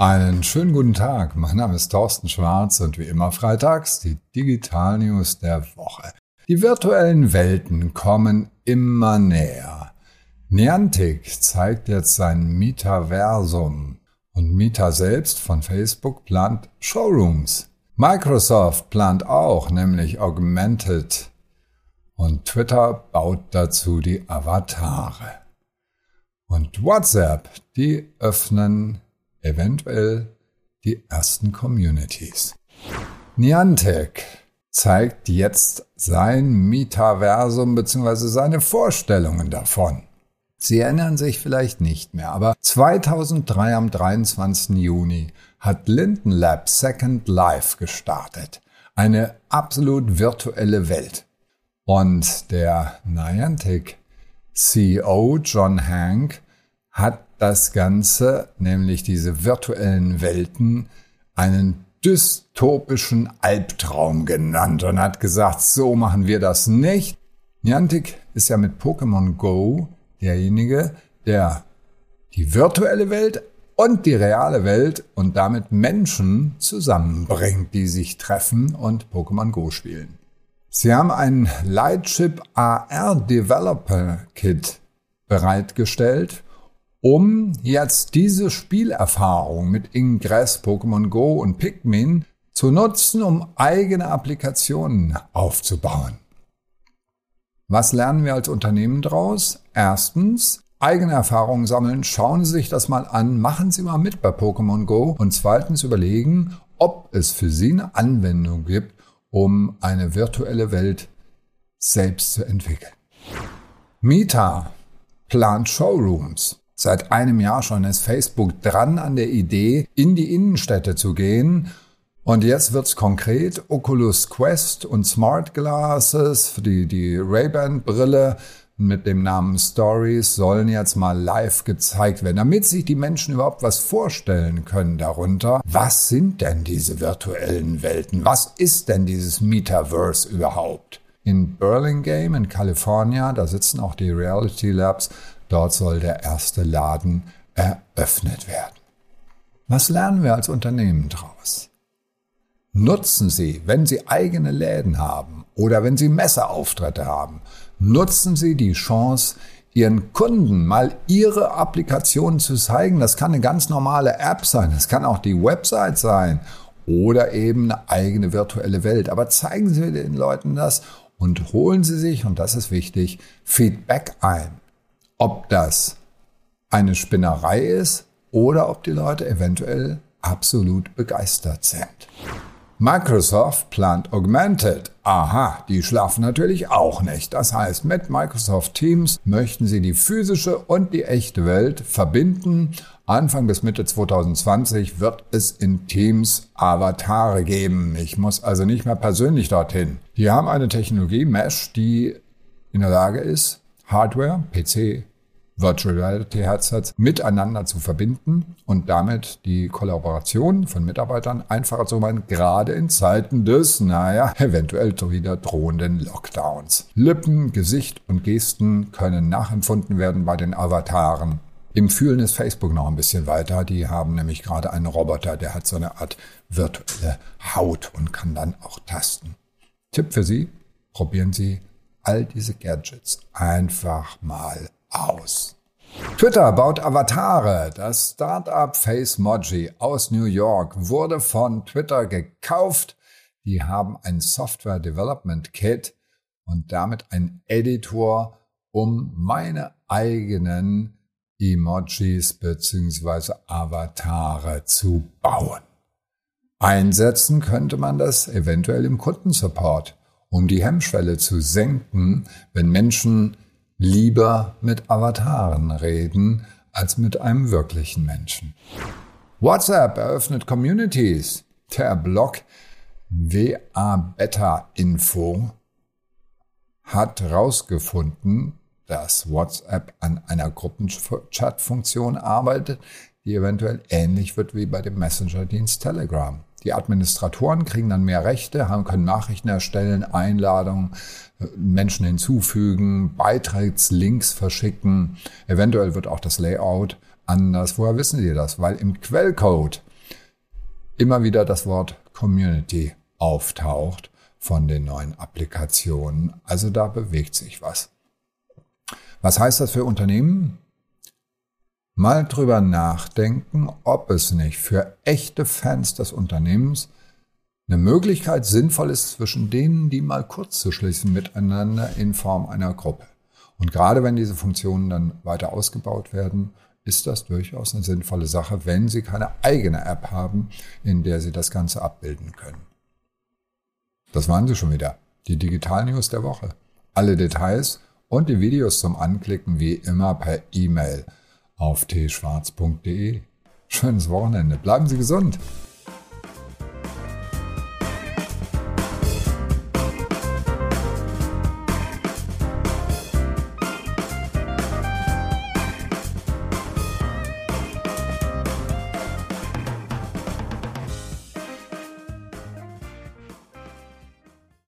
Einen schönen guten Tag. Mein Name ist Thorsten Schwarz und wie immer freitags die Digital News der Woche. Die virtuellen Welten kommen immer näher. Niantic zeigt jetzt sein Metaversum und Meta selbst von Facebook plant Showrooms. Microsoft plant auch, nämlich Augmented und Twitter baut dazu die Avatare. Und WhatsApp, die öffnen eventuell die ersten Communities. Niantic zeigt jetzt sein Metaversum bzw. seine Vorstellungen davon. Sie erinnern sich vielleicht nicht mehr, aber 2003 am 23. Juni hat Linden Lab Second Life gestartet. Eine absolut virtuelle Welt. Und der Niantic CEO John Hank hat das Ganze, nämlich diese virtuellen Welten, einen dystopischen Albtraum genannt und hat gesagt, so machen wir das nicht. Niantic ist ja mit Pokémon Go derjenige, der die virtuelle Welt und die reale Welt und damit Menschen zusammenbringt, die sich treffen und Pokémon Go spielen. Sie haben ein Lightship AR Developer Kit bereitgestellt um jetzt diese Spielerfahrung mit Ingress, Pokémon Go und Pikmin zu nutzen, um eigene Applikationen aufzubauen. Was lernen wir als Unternehmen daraus? Erstens, eigene Erfahrungen sammeln, schauen Sie sich das mal an, machen Sie mal mit bei Pokémon Go und zweitens überlegen, ob es für Sie eine Anwendung gibt, um eine virtuelle Welt selbst zu entwickeln. Meta plant Showrooms. Seit einem Jahr schon ist Facebook dran an der Idee, in die Innenstädte zu gehen. Und jetzt wird's konkret. Oculus Quest und Smart Glasses, die, die Ray-Ban-Brille mit dem Namen Stories sollen jetzt mal live gezeigt werden, damit sich die Menschen überhaupt was vorstellen können darunter. Was sind denn diese virtuellen Welten? Was ist denn dieses Metaverse überhaupt? In Burlingame in Kalifornien, da sitzen auch die Reality Labs, Dort soll der erste Laden eröffnet werden. Was lernen wir als Unternehmen daraus? Nutzen Sie, wenn Sie eigene Läden haben oder wenn Sie Messeauftritte haben, nutzen Sie die Chance, Ihren Kunden mal Ihre Applikation zu zeigen. Das kann eine ganz normale App sein, das kann auch die Website sein oder eben eine eigene virtuelle Welt. Aber zeigen Sie den Leuten das und holen Sie sich, und das ist wichtig, Feedback ein ob das eine Spinnerei ist oder ob die Leute eventuell absolut begeistert sind. Microsoft plant Augmented. Aha, die schlafen natürlich auch nicht. Das heißt, mit Microsoft Teams möchten sie die physische und die echte Welt verbinden. Anfang bis Mitte 2020 wird es in Teams Avatare geben. Ich muss also nicht mehr persönlich dorthin. Die haben eine Technologie, Mesh, die in der Lage ist, Hardware, PC, Virtual Reality Headsets miteinander zu verbinden und damit die Kollaboration von Mitarbeitern einfacher zu machen, gerade in Zeiten des, naja, eventuell wieder drohenden Lockdowns. Lippen, Gesicht und Gesten können nachempfunden werden bei den Avataren. Im Fühlen ist Facebook noch ein bisschen weiter. Die haben nämlich gerade einen Roboter, der hat so eine Art virtuelle Haut und kann dann auch tasten. Tipp für Sie, probieren Sie all diese Gadgets einfach mal aus. Twitter baut Avatare. Das Startup FaceMoji aus New York wurde von Twitter gekauft. Die haben ein Software Development Kit und damit ein Editor, um meine eigenen Emojis bzw. Avatare zu bauen. Einsetzen könnte man das eventuell im Kundensupport um die Hemmschwelle zu senken, wenn Menschen lieber mit Avataren reden als mit einem wirklichen Menschen. WhatsApp eröffnet Communities. Der Blog WA Beta Info hat herausgefunden, dass WhatsApp an einer Gruppenchat-Funktion arbeitet, die eventuell ähnlich wird wie bei dem Messenger-Dienst Telegram. Die Administratoren kriegen dann mehr Rechte, haben, können Nachrichten erstellen, Einladungen, Menschen hinzufügen, Beitrittslinks verschicken. Eventuell wird auch das Layout anders. Woher wissen Sie das? Weil im Quellcode immer wieder das Wort Community auftaucht von den neuen Applikationen. Also da bewegt sich was. Was heißt das für Unternehmen? Mal drüber nachdenken, ob es nicht für echte Fans des Unternehmens eine Möglichkeit sinnvoll ist, zwischen denen, die mal kurz zu schließen miteinander in Form einer Gruppe. Und gerade wenn diese Funktionen dann weiter ausgebaut werden, ist das durchaus eine sinnvolle Sache, wenn Sie keine eigene App haben, in der Sie das Ganze abbilden können. Das waren sie schon wieder, die Digital News der Woche. Alle Details und die Videos zum Anklicken wie immer per E-Mail auf tschwarz.de. Schönes Wochenende, bleiben Sie gesund!